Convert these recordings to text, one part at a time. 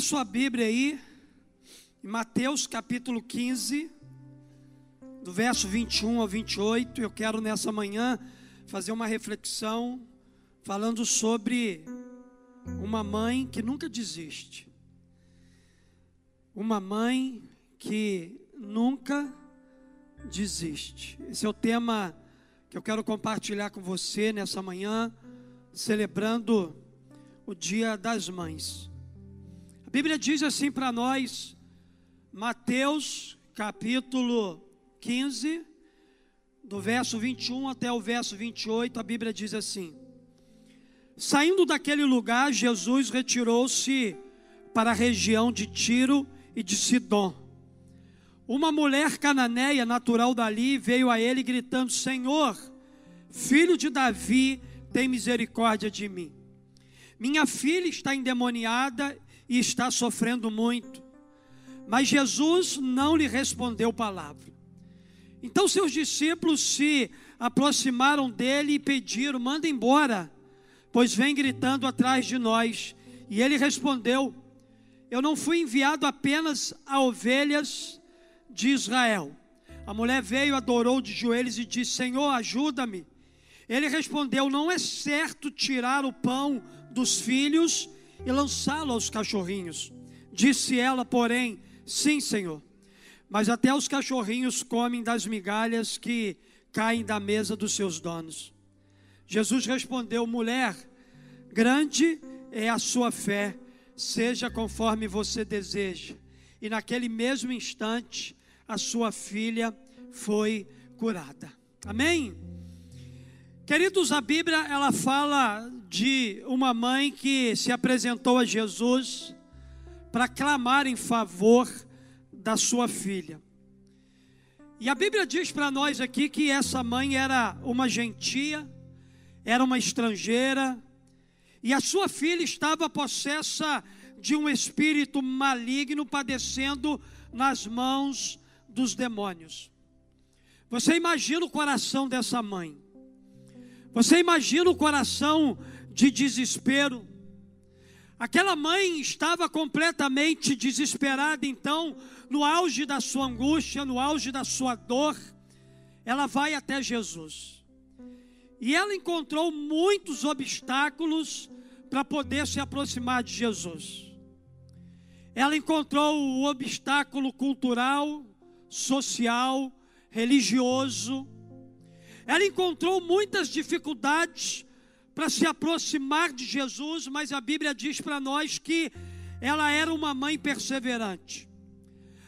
Abra sua Bíblia aí, em Mateus capítulo 15, do verso 21 ao 28. Eu quero nessa manhã fazer uma reflexão falando sobre uma mãe que nunca desiste. Uma mãe que nunca desiste. Esse é o tema que eu quero compartilhar com você nessa manhã, celebrando o Dia das Mães. A Bíblia diz assim para nós, Mateus capítulo 15, do verso 21 até o verso 28, a Bíblia diz assim: Saindo daquele lugar, Jesus retirou-se para a região de Tiro e de Sidom. Uma mulher cananeia, natural dali, veio a ele gritando: Senhor, filho de Davi, tem misericórdia de mim. Minha filha está endemoniada e está sofrendo muito. Mas Jesus não lhe respondeu palavra. Então seus discípulos se aproximaram dele e pediram: manda embora, pois vem gritando atrás de nós. E ele respondeu: Eu não fui enviado apenas a ovelhas de Israel. A mulher veio, adorou de joelhos e disse: Senhor, ajuda-me. Ele respondeu: Não é certo tirar o pão dos filhos e lançá-lo aos cachorrinhos. Disse ela, porém, sim, Senhor. Mas até os cachorrinhos comem das migalhas que caem da mesa dos seus donos. Jesus respondeu: mulher, grande é a sua fé, seja conforme você deseja. E naquele mesmo instante, a sua filha foi curada. Amém? Queridos, a Bíblia ela fala de uma mãe que se apresentou a Jesus para clamar em favor da sua filha. E a Bíblia diz para nós aqui que essa mãe era uma gentia, era uma estrangeira, e a sua filha estava possessa de um espírito maligno padecendo nas mãos dos demônios. Você imagina o coração dessa mãe. Você imagina o coração de desespero. Aquela mãe estava completamente desesperada, então, no auge da sua angústia, no auge da sua dor, ela vai até Jesus. E ela encontrou muitos obstáculos para poder se aproximar de Jesus. Ela encontrou o obstáculo cultural, social, religioso, ela encontrou muitas dificuldades para se aproximar de Jesus, mas a Bíblia diz para nós que ela era uma mãe perseverante.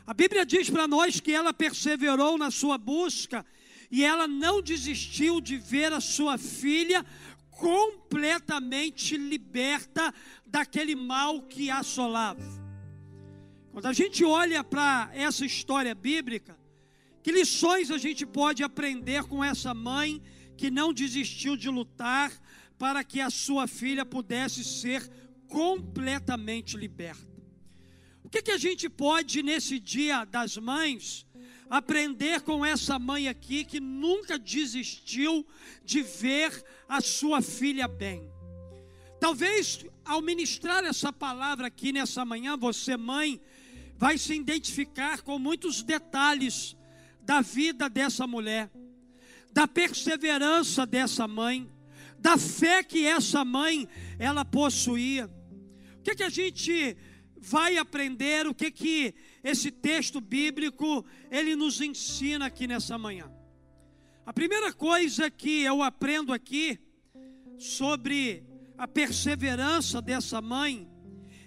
A Bíblia diz para nós que ela perseverou na sua busca e ela não desistiu de ver a sua filha completamente liberta daquele mal que a assolava. Quando a gente olha para essa história bíblica, que lições a gente pode aprender com essa mãe que não desistiu de lutar para que a sua filha pudesse ser completamente liberta? O que, que a gente pode, nesse dia das mães, aprender com essa mãe aqui que nunca desistiu de ver a sua filha bem? Talvez ao ministrar essa palavra aqui nessa manhã, você, mãe, vai se identificar com muitos detalhes da vida dessa mulher, da perseverança dessa mãe, da fé que essa mãe ela possuía. O que, que a gente vai aprender? O que que esse texto bíblico ele nos ensina aqui nessa manhã? A primeira coisa que eu aprendo aqui sobre a perseverança dessa mãe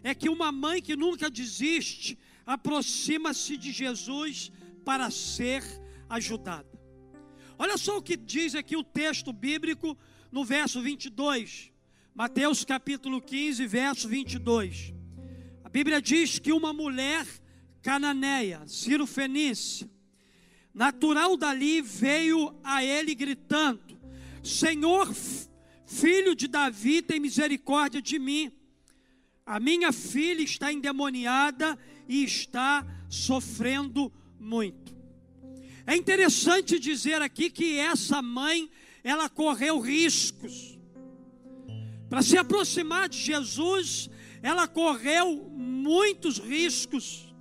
é que uma mãe que nunca desiste aproxima-se de Jesus para ser ajudada. Olha só o que diz aqui o texto bíblico no verso 22. Mateus capítulo 15, verso 22. A Bíblia diz que uma mulher cananeia, Ciro Fenícia, natural dali, veio a ele gritando: Senhor, filho de Davi, tem misericórdia de mim. A minha filha está endemoniada e está sofrendo muito. É interessante dizer aqui que essa mãe, ela correu riscos. Para se aproximar de Jesus, ela correu muitos riscos.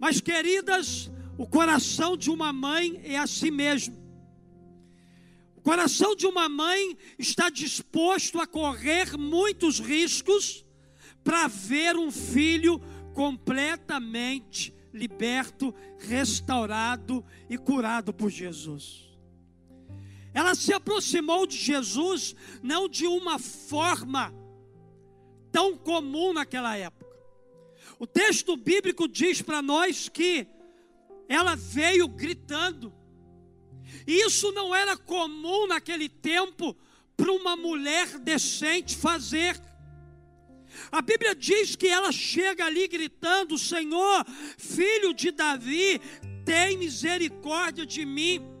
Mas, queridas, o coração de uma mãe é assim mesmo. O coração de uma mãe está disposto a correr muitos riscos para ver um filho completamente liberto, restaurado e curado por Jesus. Ela se aproximou de Jesus não de uma forma tão comum naquela época. O texto bíblico diz para nós que ela veio gritando. E isso não era comum naquele tempo para uma mulher decente fazer. A Bíblia diz que ela chega ali gritando: Senhor, filho de Davi, tem misericórdia de mim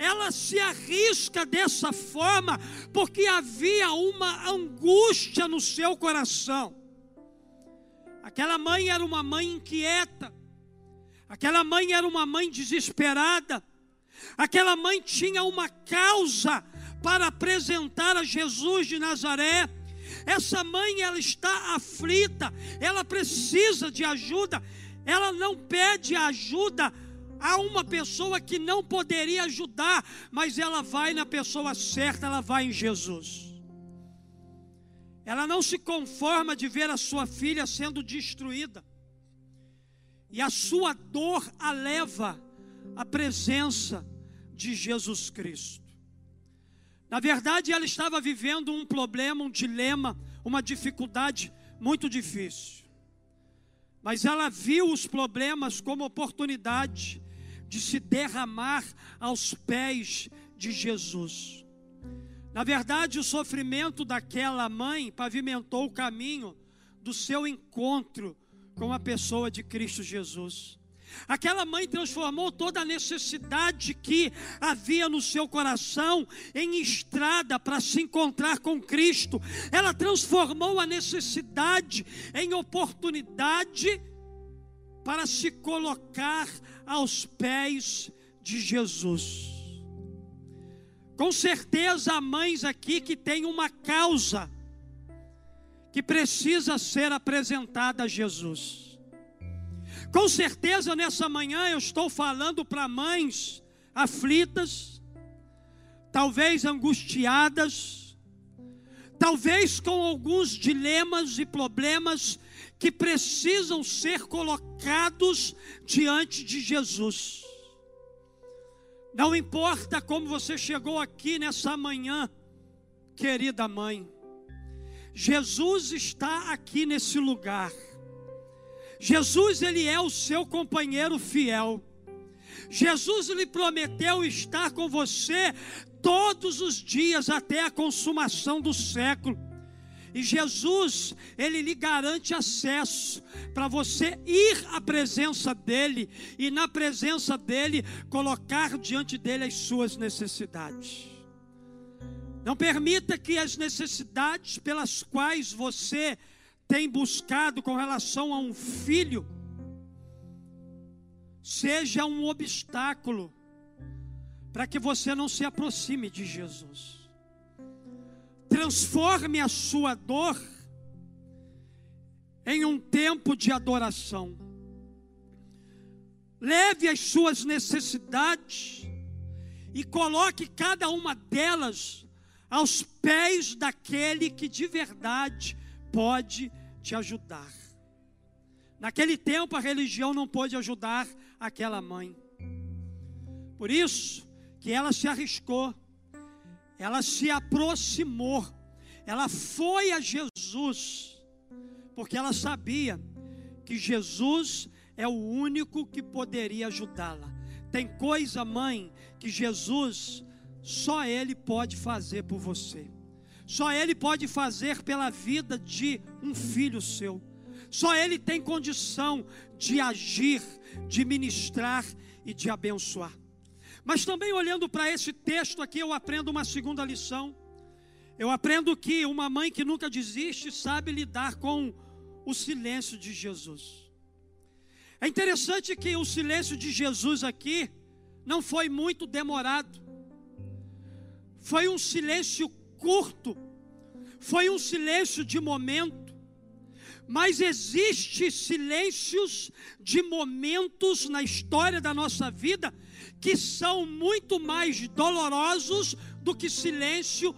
ela se arrisca dessa forma porque havia uma angústia no seu coração. Aquela mãe era uma mãe inquieta, aquela mãe era uma mãe desesperada, aquela mãe tinha uma causa para apresentar a Jesus de Nazaré. Essa mãe ela está aflita, ela precisa de ajuda, ela não pede ajuda Há uma pessoa que não poderia ajudar, mas ela vai na pessoa certa, ela vai em Jesus. Ela não se conforma de ver a sua filha sendo destruída. E a sua dor a leva à presença de Jesus Cristo. Na verdade, ela estava vivendo um problema, um dilema, uma dificuldade muito difícil. Mas ela viu os problemas como oportunidade de se derramar aos pés de Jesus. Na verdade, o sofrimento daquela mãe pavimentou o caminho do seu encontro com a pessoa de Cristo Jesus. Aquela mãe transformou toda a necessidade que havia no seu coração em estrada para se encontrar com Cristo. Ela transformou a necessidade em oportunidade para se colocar aos pés de Jesus. Com certeza há mães aqui que têm uma causa que precisa ser apresentada a Jesus. Com certeza nessa manhã eu estou falando para mães aflitas, talvez angustiadas, talvez com alguns dilemas e problemas que precisam ser colocados diante de Jesus. Não importa como você chegou aqui nessa manhã, querida mãe, Jesus está aqui nesse lugar. Jesus, ele é o seu companheiro fiel. Jesus lhe prometeu estar com você todos os dias até a consumação do século. E Jesus, ele lhe garante acesso para você ir à presença dele e na presença dele colocar diante dele as suas necessidades. Não permita que as necessidades pelas quais você tem buscado com relação a um filho seja um obstáculo para que você não se aproxime de Jesus transforme a sua dor em um tempo de adoração. Leve as suas necessidades e coloque cada uma delas aos pés daquele que de verdade pode te ajudar. Naquele tempo a religião não pôde ajudar aquela mãe. Por isso que ela se arriscou ela se aproximou, ela foi a Jesus, porque ela sabia que Jesus é o único que poderia ajudá-la. Tem coisa, mãe, que Jesus só Ele pode fazer por você, só Ele pode fazer pela vida de um filho seu, só Ele tem condição de agir, de ministrar e de abençoar. Mas também olhando para esse texto aqui, eu aprendo uma segunda lição. Eu aprendo que uma mãe que nunca desiste sabe lidar com o silêncio de Jesus. É interessante que o silêncio de Jesus aqui não foi muito demorado. Foi um silêncio curto. Foi um silêncio de momento. Mas existe silêncios de momentos na história da nossa vida que são muito mais dolorosos do que silêncio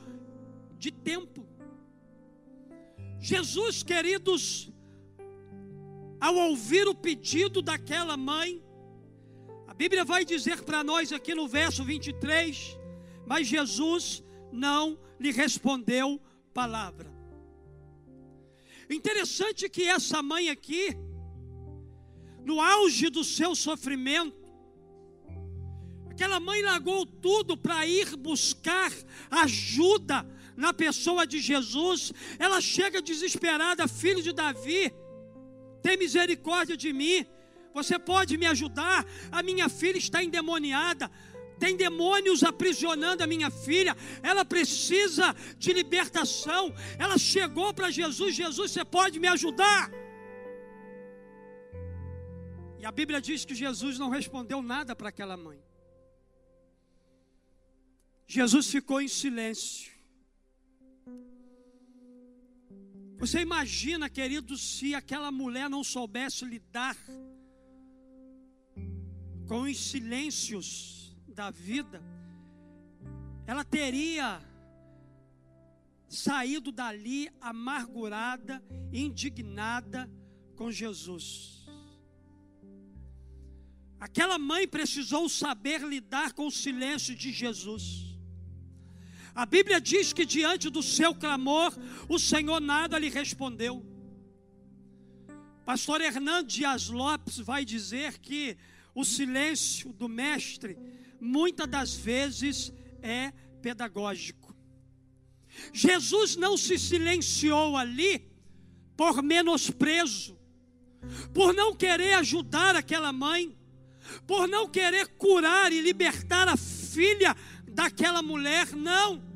de tempo. Jesus, queridos, ao ouvir o pedido daquela mãe, a Bíblia vai dizer para nós aqui no verso 23, mas Jesus não lhe respondeu palavra. Interessante que essa mãe aqui, no auge do seu sofrimento, aquela mãe largou tudo para ir buscar ajuda na pessoa de Jesus. Ela chega desesperada, filho de Davi, tem misericórdia de mim. Você pode me ajudar? A minha filha está endemoniada tem demônios aprisionando a minha filha, ela precisa de libertação. Ela chegou para Jesus: Jesus, você pode me ajudar? E a Bíblia diz que Jesus não respondeu nada para aquela mãe. Jesus ficou em silêncio. Você imagina, querido, se aquela mulher não soubesse lidar com os silêncios da vida, ela teria saído dali amargurada, indignada com Jesus. Aquela mãe precisou saber lidar com o silêncio de Jesus. A Bíblia diz que diante do seu clamor, o Senhor nada lhe respondeu. Pastor Hernando Dias Lopes vai dizer que o silêncio do mestre muitas das vezes é pedagógico. Jesus não se silenciou ali por menosprezo, por não querer ajudar aquela mãe, por não querer curar e libertar a filha daquela mulher, não.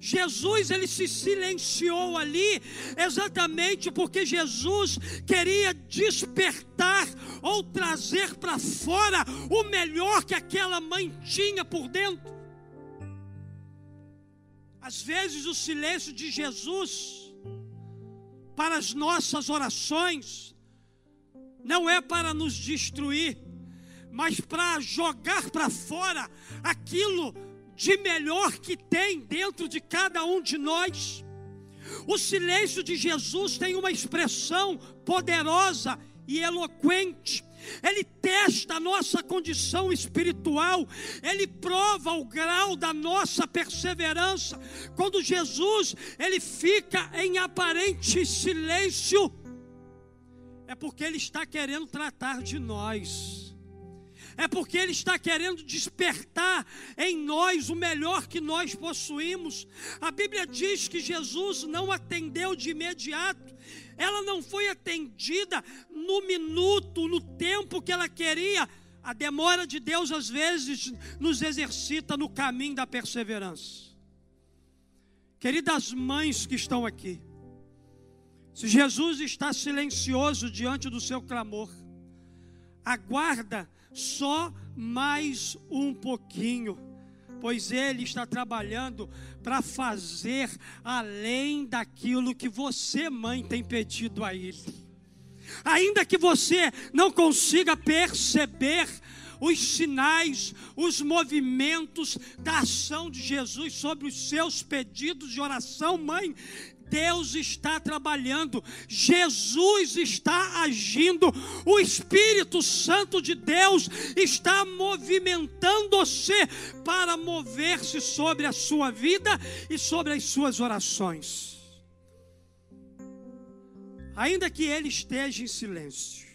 Jesus ele se silenciou ali exatamente porque Jesus queria despertar ou trazer para fora o melhor que aquela mãe tinha por dentro. Às vezes o silêncio de Jesus para as nossas orações não é para nos destruir, mas para jogar para fora aquilo de melhor que tem dentro de cada um de nós. O silêncio de Jesus tem uma expressão poderosa e eloquente. Ele testa a nossa condição espiritual, ele prova o grau da nossa perseverança. Quando Jesus ele fica em aparente silêncio, é porque ele está querendo tratar de nós é porque Ele está querendo despertar em nós o melhor que nós possuímos. A Bíblia diz que Jesus não atendeu de imediato, ela não foi atendida no minuto, no tempo que ela queria. A demora de Deus às vezes nos exercita no caminho da perseverança. Queridas mães que estão aqui, se Jesus está silencioso diante do seu clamor, aguarda só mais um pouquinho, pois Ele está trabalhando para fazer além daquilo que você, mãe, tem pedido a Ele. Ainda que você não consiga perceber os sinais, os movimentos da ação de Jesus sobre os seus pedidos de oração, mãe, Deus está trabalhando, Jesus está agindo, o Espírito Santo de Deus está movimentando você para mover-se sobre a sua vida e sobre as suas orações. Ainda que ele esteja em silêncio,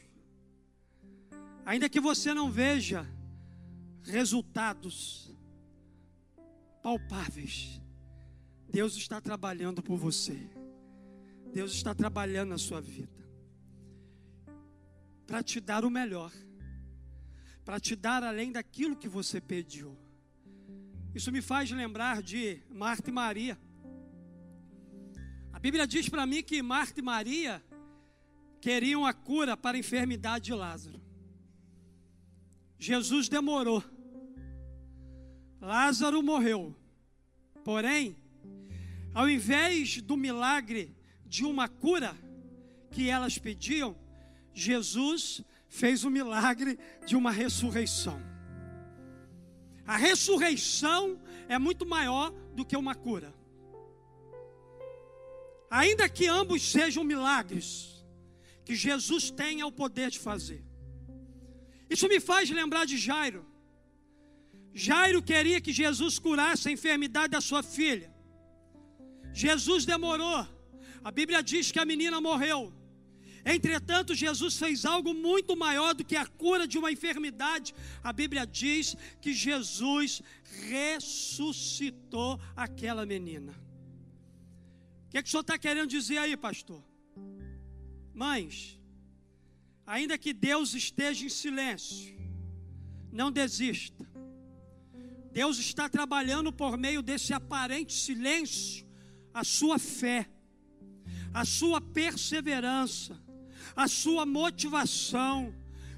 ainda que você não veja resultados palpáveis, Deus está trabalhando por você. Deus está trabalhando na sua vida. Para te dar o melhor. Para te dar além daquilo que você pediu. Isso me faz lembrar de Marta e Maria. A Bíblia diz para mim que Marta e Maria queriam a cura para a enfermidade de Lázaro. Jesus demorou. Lázaro morreu. Porém, ao invés do milagre de uma cura, que elas pediam, Jesus fez o milagre de uma ressurreição. A ressurreição é muito maior do que uma cura. Ainda que ambos sejam milagres, que Jesus tenha o poder de fazer. Isso me faz lembrar de Jairo. Jairo queria que Jesus curasse a enfermidade da sua filha. Jesus demorou. A Bíblia diz que a menina morreu. Entretanto, Jesus fez algo muito maior do que a cura de uma enfermidade. A Bíblia diz que Jesus ressuscitou aquela menina. O que, é que o senhor está querendo dizer aí, pastor? Mães, ainda que Deus esteja em silêncio, não desista. Deus está trabalhando por meio desse aparente silêncio a sua fé, a sua perseverança, a sua motivação.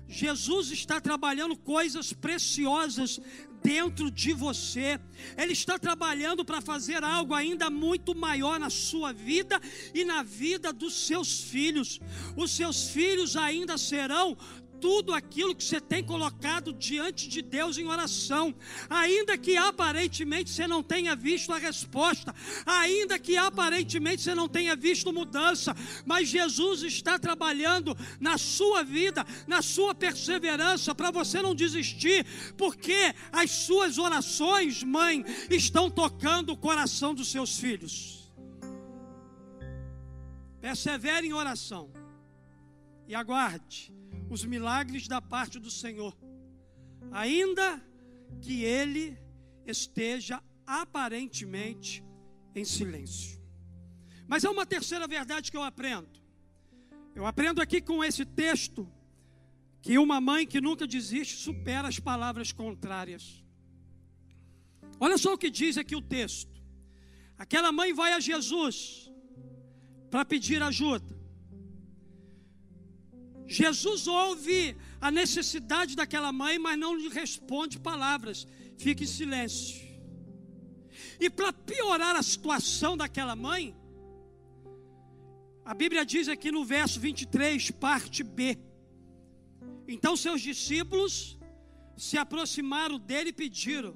Jesus está trabalhando coisas preciosas dentro de você. Ele está trabalhando para fazer algo ainda muito maior na sua vida e na vida dos seus filhos. Os seus filhos ainda serão tudo aquilo que você tem colocado diante de Deus em oração, ainda que aparentemente você não tenha visto a resposta, ainda que aparentemente você não tenha visto mudança, mas Jesus está trabalhando na sua vida, na sua perseverança, para você não desistir, porque as suas orações, mãe, estão tocando o coração dos seus filhos. Persevere em oração e aguarde os milagres da parte do Senhor, ainda que ele esteja aparentemente em silêncio. Mas há uma terceira verdade que eu aprendo. Eu aprendo aqui com esse texto que uma mãe que nunca desiste supera as palavras contrárias. Olha só o que diz aqui o texto. Aquela mãe vai a Jesus para pedir ajuda. Jesus ouve a necessidade daquela mãe, mas não lhe responde palavras, fica em silêncio. E para piorar a situação daquela mãe, a Bíblia diz aqui no verso 23, parte B. Então seus discípulos se aproximaram dele e pediram: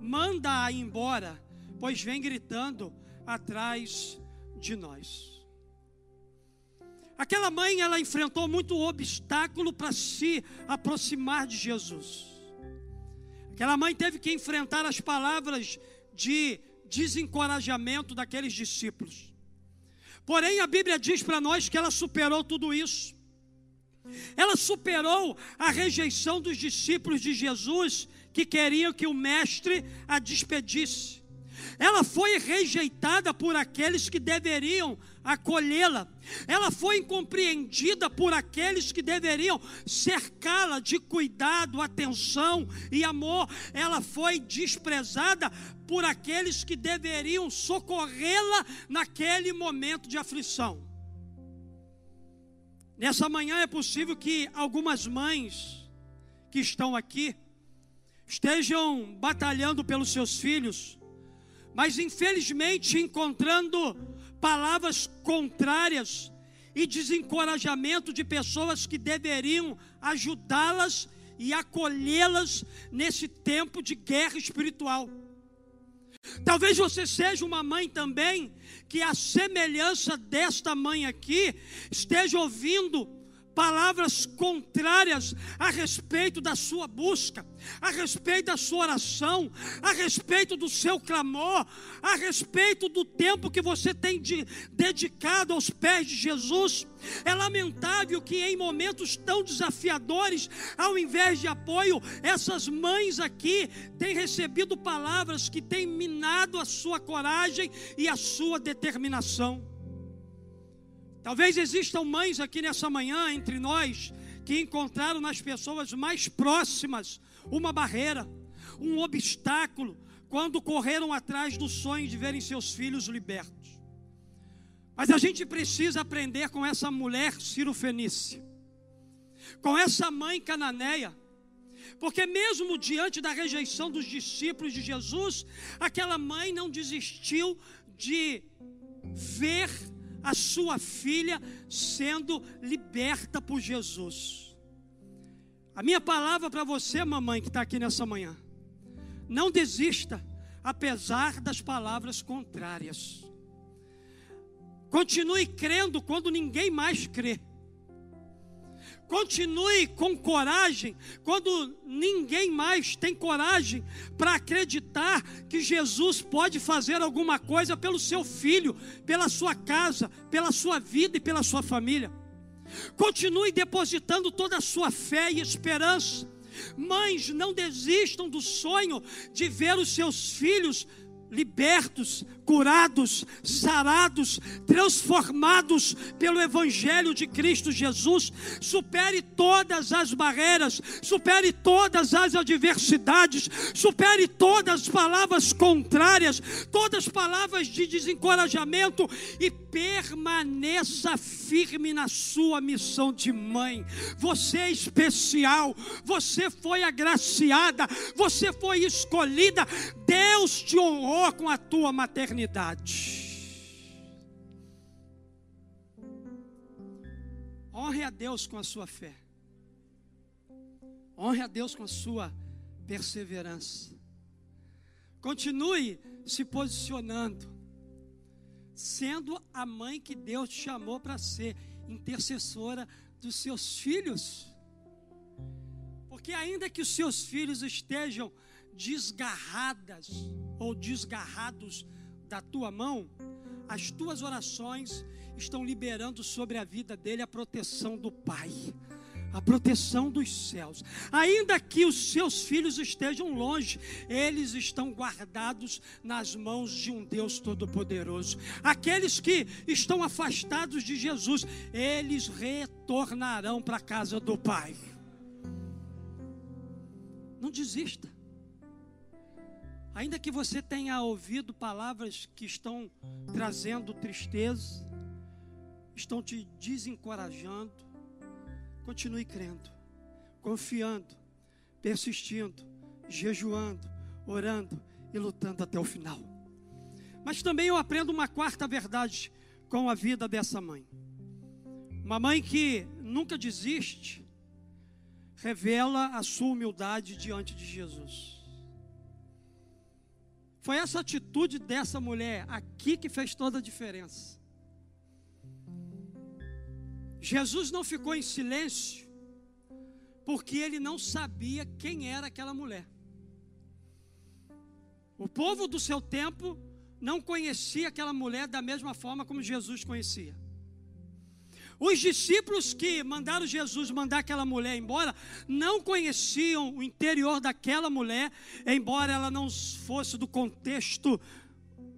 manda-a embora, pois vem gritando atrás de nós. Aquela mãe, ela enfrentou muito obstáculo para se aproximar de Jesus. Aquela mãe teve que enfrentar as palavras de desencorajamento daqueles discípulos. Porém, a Bíblia diz para nós que ela superou tudo isso. Ela superou a rejeição dos discípulos de Jesus que queriam que o mestre a despedisse. Ela foi rejeitada por aqueles que deveriam acolhê-la. Ela foi incompreendida por aqueles que deveriam cercá-la de cuidado, atenção e amor. Ela foi desprezada por aqueles que deveriam socorrê-la naquele momento de aflição. Nessa manhã é possível que algumas mães que estão aqui estejam batalhando pelos seus filhos mas infelizmente encontrando palavras contrárias e desencorajamento de pessoas que deveriam ajudá-las e acolhê-las nesse tempo de guerra espiritual. Talvez você seja uma mãe também que a semelhança desta mãe aqui esteja ouvindo palavras contrárias a respeito da sua busca, a respeito da sua oração, a respeito do seu clamor, a respeito do tempo que você tem de, dedicado aos pés de Jesus. É lamentável que em momentos tão desafiadores, ao invés de apoio, essas mães aqui têm recebido palavras que têm minado a sua coragem e a sua determinação. Talvez existam mães aqui nessa manhã entre nós que encontraram nas pessoas mais próximas uma barreira, um obstáculo, quando correram atrás do sonho de verem seus filhos libertos. Mas a gente precisa aprender com essa mulher Ciro Fenícia, com essa mãe cananeia, porque mesmo diante da rejeição dos discípulos de Jesus, aquela mãe não desistiu de ver a sua filha sendo liberta por Jesus. A minha palavra para você, mamãe, que está aqui nessa manhã, não desista, apesar das palavras contrárias. Continue crendo quando ninguém mais crê. Continue com coragem quando ninguém mais tem coragem para acreditar que Jesus pode fazer alguma coisa pelo seu filho, pela sua casa, pela sua vida e pela sua família. Continue depositando toda a sua fé e esperança. Mães, não desistam do sonho de ver os seus filhos libertos, curados, sarados, transformados pelo Evangelho de Cristo Jesus. Supere todas as barreiras, supere todas as adversidades, supere todas as palavras contrárias, todas as palavras de desencorajamento e permaneça firme na sua missão de mãe. Você é especial, você foi agraciada, você foi escolhida. Deus te honrou com a tua maternidade. Honre a Deus com a sua fé. Honre a Deus com a sua perseverança. Continue se posicionando, sendo a mãe que Deus te chamou para ser, intercessora dos seus filhos. Porque ainda que os seus filhos estejam desgarradas ou desgarrados da tua mão, as tuas orações estão liberando sobre a vida dele a proteção do Pai, a proteção dos céus. Ainda que os seus filhos estejam longe, eles estão guardados nas mãos de um Deus Todo-Poderoso. Aqueles que estão afastados de Jesus, eles retornarão para a casa do Pai. Não desista. Ainda que você tenha ouvido palavras que estão trazendo tristeza, estão te desencorajando, continue crendo, confiando, persistindo, jejuando, orando e lutando até o final. Mas também eu aprendo uma quarta verdade com a vida dessa mãe. Uma mãe que nunca desiste, revela a sua humildade diante de Jesus. Foi essa atitude dessa mulher aqui que fez toda a diferença. Jesus não ficou em silêncio, porque ele não sabia quem era aquela mulher. O povo do seu tempo não conhecia aquela mulher da mesma forma como Jesus conhecia. Os discípulos que mandaram Jesus mandar aquela mulher embora não conheciam o interior daquela mulher, embora ela não fosse do contexto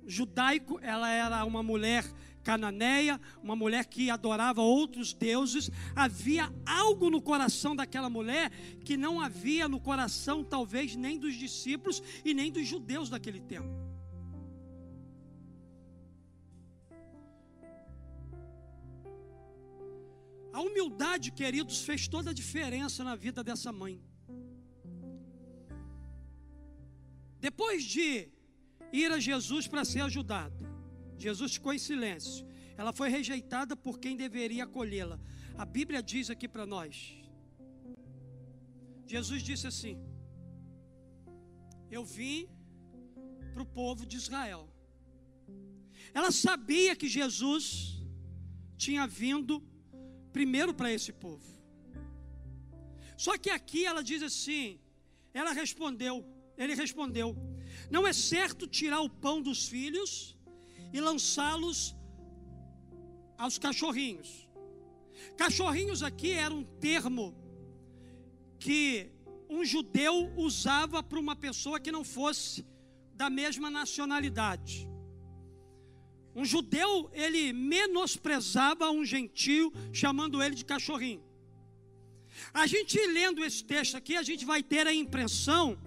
judaico, ela era uma mulher cananeia, uma mulher que adorava outros deuses. Havia algo no coração daquela mulher que não havia no coração, talvez, nem dos discípulos e nem dos judeus daquele tempo. A humildade, queridos, fez toda a diferença na vida dessa mãe. Depois de ir a Jesus para ser ajudada, Jesus ficou em silêncio. Ela foi rejeitada por quem deveria acolhê-la. A Bíblia diz aqui para nós. Jesus disse assim: Eu vim para o povo de Israel. Ela sabia que Jesus tinha vindo primeiro para esse povo. Só que aqui ela diz assim: ela respondeu, ele respondeu: não é certo tirar o pão dos filhos e lançá-los aos cachorrinhos. Cachorrinhos aqui era um termo que um judeu usava para uma pessoa que não fosse da mesma nacionalidade. Um judeu, ele menosprezava um gentio, chamando ele de cachorrinho. A gente lendo esse texto aqui, a gente vai ter a impressão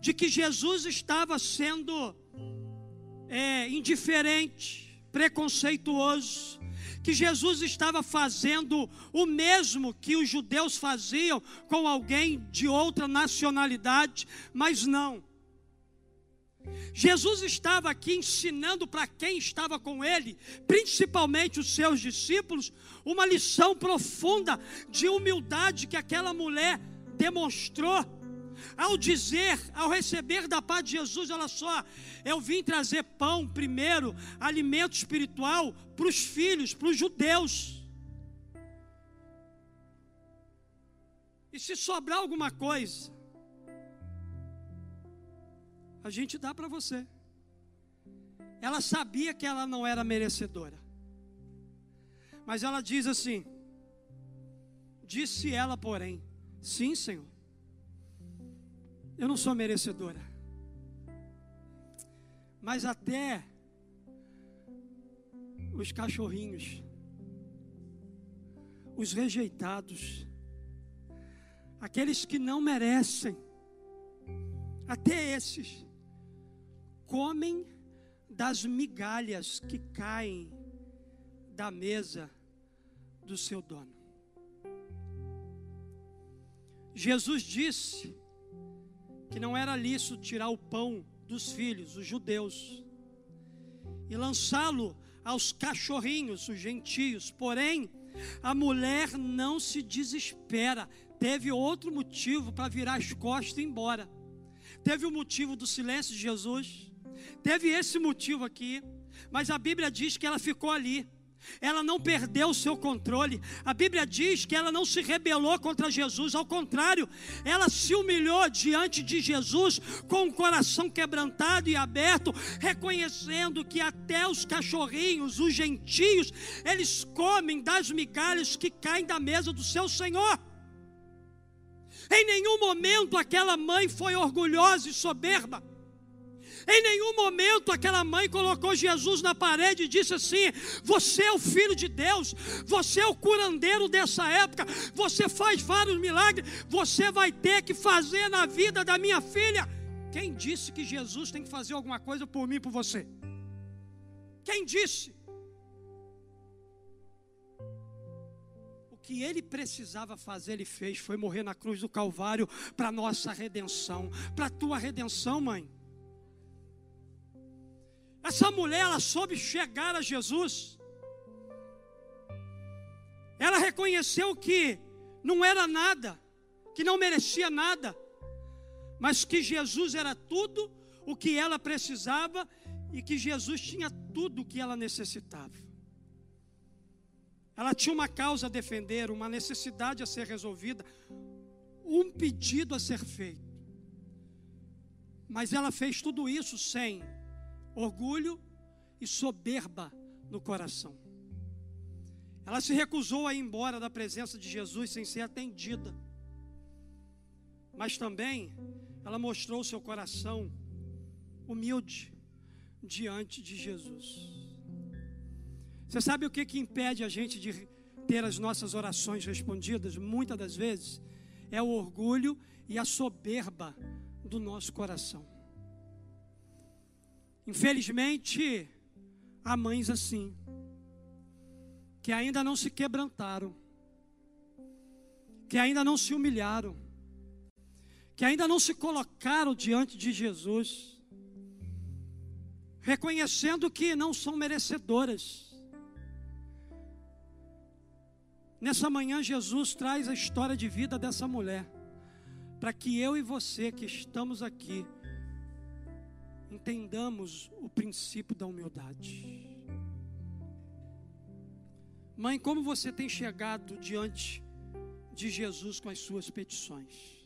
de que Jesus estava sendo é, indiferente, preconceituoso, que Jesus estava fazendo o mesmo que os judeus faziam com alguém de outra nacionalidade, mas não. Jesus estava aqui ensinando para quem estava com ele, principalmente os seus discípulos, uma lição profunda de humildade que aquela mulher demonstrou. Ao dizer, ao receber da paz de Jesus, olha só, eu vim trazer pão primeiro, alimento espiritual para os filhos, para os judeus. E se sobrar alguma coisa, a gente dá para você. Ela sabia que ela não era merecedora. Mas ela diz assim: Disse ela, porém, sim, Senhor, eu não sou merecedora. Mas até os cachorrinhos, os rejeitados, aqueles que não merecem, até esses, comem das migalhas que caem da mesa do seu dono. Jesus disse que não era lícito tirar o pão dos filhos, os judeus, e lançá-lo aos cachorrinhos, os gentios. Porém, a mulher não se desespera. Teve outro motivo para virar as costas e ir embora. Teve o motivo do silêncio de Jesus Teve esse motivo aqui, mas a Bíblia diz que ela ficou ali. Ela não perdeu o seu controle. A Bíblia diz que ela não se rebelou contra Jesus, ao contrário, ela se humilhou diante de Jesus com o coração quebrantado e aberto, reconhecendo que até os cachorrinhos, os gentios, eles comem das migalhas que caem da mesa do seu Senhor. Em nenhum momento aquela mãe foi orgulhosa e soberba. Em nenhum momento aquela mãe colocou Jesus na parede e disse assim: Você é o filho de Deus, você é o curandeiro dessa época, você faz vários milagres, você vai ter que fazer na vida da minha filha. Quem disse que Jesus tem que fazer alguma coisa por mim por você? Quem disse? O que ele precisava fazer, ele fez, foi morrer na cruz do Calvário para nossa redenção, para a tua redenção, mãe. Essa mulher, ela soube chegar a Jesus. Ela reconheceu que não era nada, que não merecia nada, mas que Jesus era tudo o que ela precisava e que Jesus tinha tudo o que ela necessitava. Ela tinha uma causa a defender, uma necessidade a ser resolvida, um pedido a ser feito. Mas ela fez tudo isso sem orgulho e soberba no coração. Ela se recusou a ir embora da presença de Jesus sem ser atendida. Mas também ela mostrou seu coração humilde diante de Jesus. Você sabe o que, que impede a gente de ter as nossas orações respondidas? Muitas das vezes é o orgulho e a soberba do nosso coração. Infelizmente, há mães assim, que ainda não se quebrantaram, que ainda não se humilharam, que ainda não se colocaram diante de Jesus, reconhecendo que não são merecedoras. Nessa manhã, Jesus traz a história de vida dessa mulher, para que eu e você que estamos aqui, entendamos o princípio da humildade. Mãe, como você tem chegado diante de Jesus com as suas petições?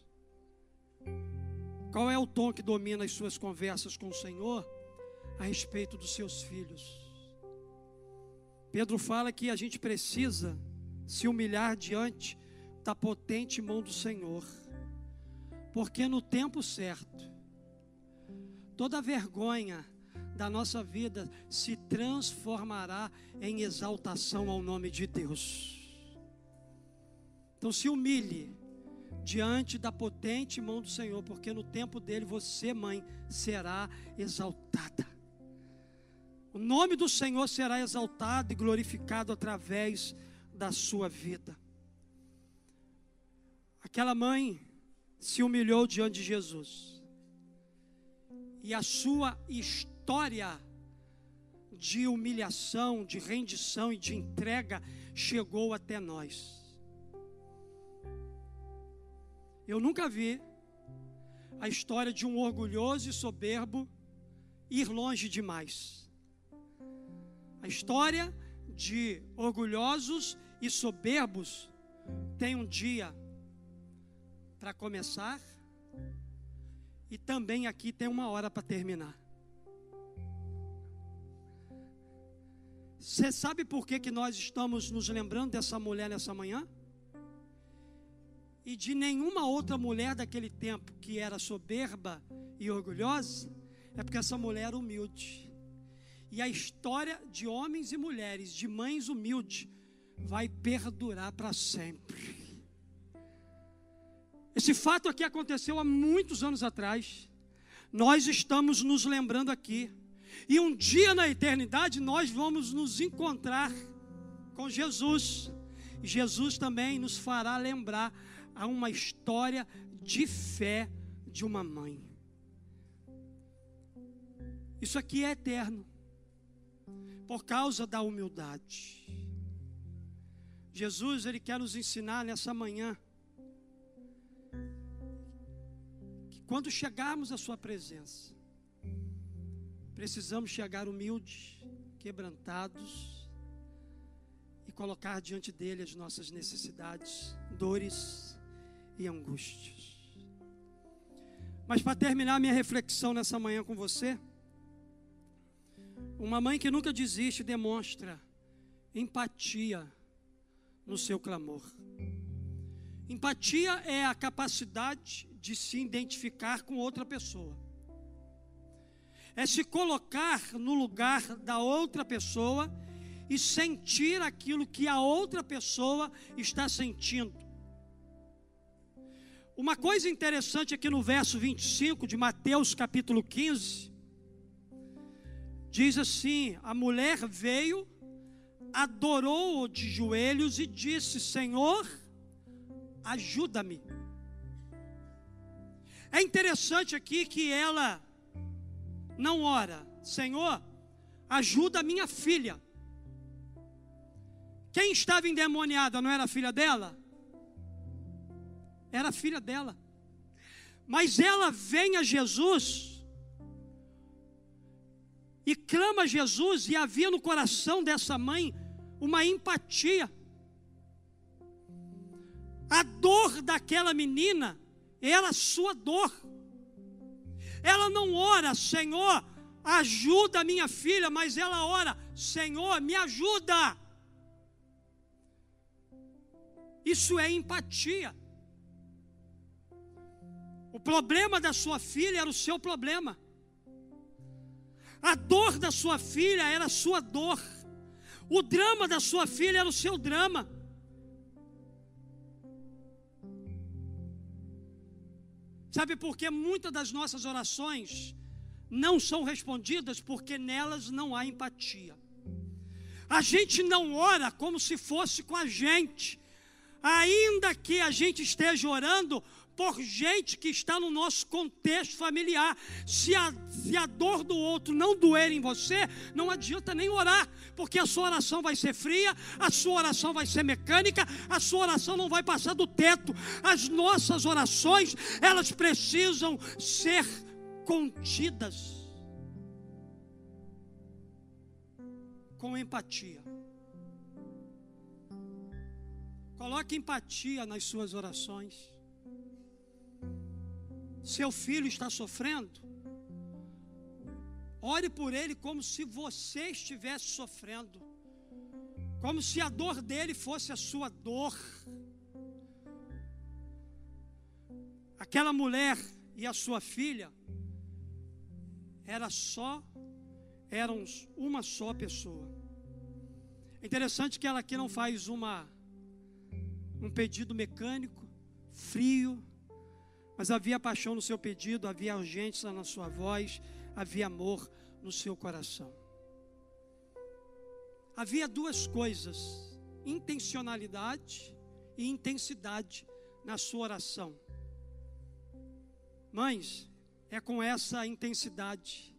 Qual é o tom que domina as suas conversas com o Senhor a respeito dos seus filhos? Pedro fala que a gente precisa se humilhar diante da potente mão do Senhor, porque no tempo certo, toda vergonha da nossa vida se transformará em exaltação ao nome de Deus. Então se humilhe diante da potente mão do Senhor, porque no tempo dele você, mãe, será exaltada. O nome do Senhor será exaltado e glorificado através da sua vida. Aquela mãe se humilhou diante de Jesus e a sua história de humilhação, de rendição e de entrega chegou até nós. Eu nunca vi a história de um orgulhoso e soberbo ir longe demais. A história de orgulhosos e soberbos tem um dia para começar e também aqui tem uma hora para terminar. Você sabe por que, que nós estamos nos lembrando dessa mulher nessa manhã? E de nenhuma outra mulher daquele tempo que era soberba e orgulhosa, é porque essa mulher era humilde. E a história de homens e mulheres, de mães humildes, vai perdurar para sempre. Esse fato aqui aconteceu há muitos anos atrás. Nós estamos nos lembrando aqui. E um dia na eternidade nós vamos nos encontrar com Jesus. E Jesus também nos fará lembrar a uma história de fé de uma mãe. Isso aqui é eterno. Por causa da humildade. Jesus, ele quer nos ensinar nessa manhã Quando chegarmos à Sua presença, precisamos chegar humildes, quebrantados e colocar diante dele as nossas necessidades, dores e angústias. Mas para terminar minha reflexão nessa manhã com você, uma mãe que nunca desiste demonstra empatia no seu clamor. Empatia é a capacidade de se identificar com outra pessoa. É se colocar no lugar da outra pessoa e sentir aquilo que a outra pessoa está sentindo. Uma coisa interessante aqui no verso 25 de Mateus capítulo 15, diz assim: A mulher veio, adorou-o de joelhos e disse: Senhor, ajuda-me. É interessante aqui que ela não ora, Senhor, ajuda a minha filha. Quem estava endemoniada não era a filha dela? Era a filha dela. Mas ela vem a Jesus e clama a Jesus, e havia no coração dessa mãe uma empatia. A dor daquela menina era a sua dor. Ela não ora, Senhor, ajuda a minha filha, mas ela ora, Senhor, me ajuda. Isso é empatia. O problema da sua filha era o seu problema. A dor da sua filha era a sua dor. O drama da sua filha era o seu drama. Sabe por que muitas das nossas orações não são respondidas? Porque nelas não há empatia. A gente não ora como se fosse com a gente, ainda que a gente esteja orando por gente que está no nosso contexto familiar. Se a, se a dor do outro não doer em você, não adianta nem orar, porque a sua oração vai ser fria, a sua oração vai ser mecânica, a sua oração não vai passar do teto. As nossas orações, elas precisam ser contidas com empatia. Coloque empatia nas suas orações seu filho está sofrendo, ore por ele como se você estivesse sofrendo, como se a dor dele fosse a sua dor. Aquela mulher e a sua filha era só eram uma só pessoa. É interessante que ela aqui não faz uma um pedido mecânico, frio, mas havia paixão no seu pedido, havia urgência na sua voz, havia amor no seu coração. Havia duas coisas: intencionalidade e intensidade na sua oração. Mães, É com essa intensidade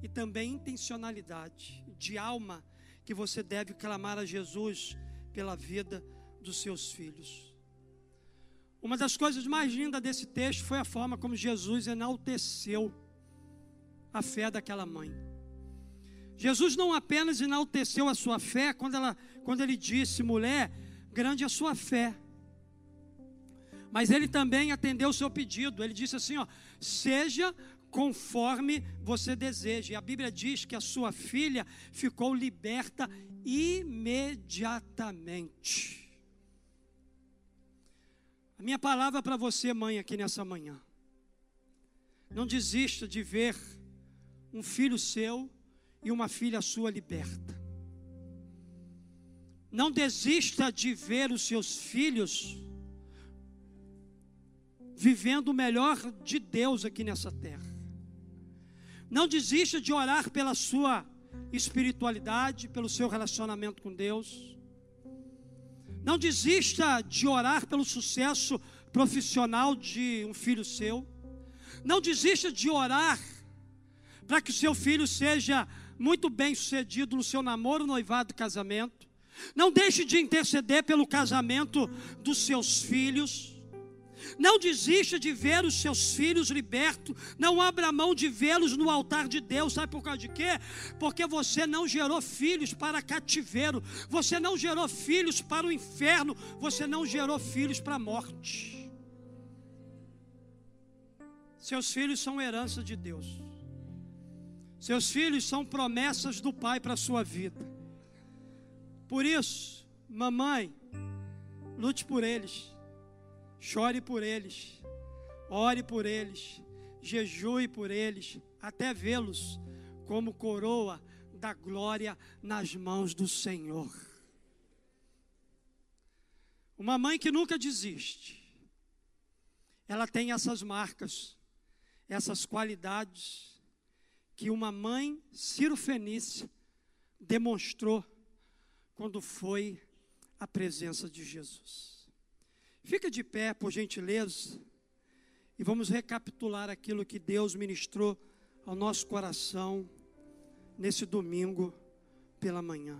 e também intencionalidade de alma que você deve clamar a Jesus pela vida dos seus filhos. Uma das coisas mais lindas desse texto foi a forma como Jesus enalteceu a fé daquela mãe. Jesus não apenas enalteceu a sua fé quando, ela, quando ele disse, mulher, grande é a sua fé. Mas ele também atendeu o seu pedido. Ele disse assim: ó, seja conforme você deseja. E a Bíblia diz que a sua filha ficou liberta imediatamente. A minha palavra para você, mãe, aqui nessa manhã. Não desista de ver um filho seu e uma filha sua liberta. Não desista de ver os seus filhos vivendo o melhor de Deus aqui nessa terra. Não desista de orar pela sua espiritualidade, pelo seu relacionamento com Deus. Não desista de orar pelo sucesso profissional de um filho seu. Não desista de orar para que o seu filho seja muito bem sucedido no seu namoro, noivado, casamento. Não deixe de interceder pelo casamento dos seus filhos. Não desista de ver os seus filhos libertos. Não abra mão de vê-los no altar de Deus. Sabe por causa de quê? Porque você não gerou filhos para cativeiro. Você não gerou filhos para o inferno. Você não gerou filhos para a morte. Seus filhos são herança de Deus. Seus filhos são promessas do Pai para a sua vida. Por isso, mamãe, lute por eles. Chore por eles, ore por eles, jejue por eles, até vê-los como coroa da glória nas mãos do Senhor. Uma mãe que nunca desiste, ela tem essas marcas, essas qualidades que uma mãe Fenícia demonstrou quando foi à presença de Jesus. Fica de pé, por gentileza, e vamos recapitular aquilo que Deus ministrou ao nosso coração nesse domingo pela manhã.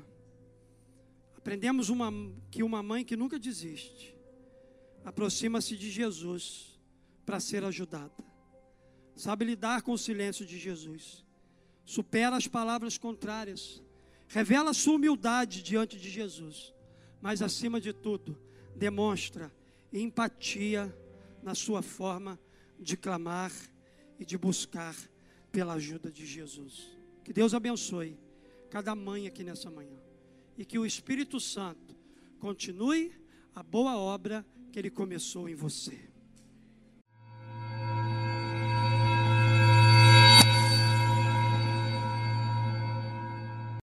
Aprendemos uma, que uma mãe que nunca desiste aproxima-se de Jesus para ser ajudada. Sabe lidar com o silêncio de Jesus. Supera as palavras contrárias. Revela sua humildade diante de Jesus. Mas acima de tudo, demonstra empatia na sua forma de clamar e de buscar pela ajuda de Jesus. Que Deus abençoe cada mãe aqui nessa manhã e que o Espírito Santo continue a boa obra que ele começou em você.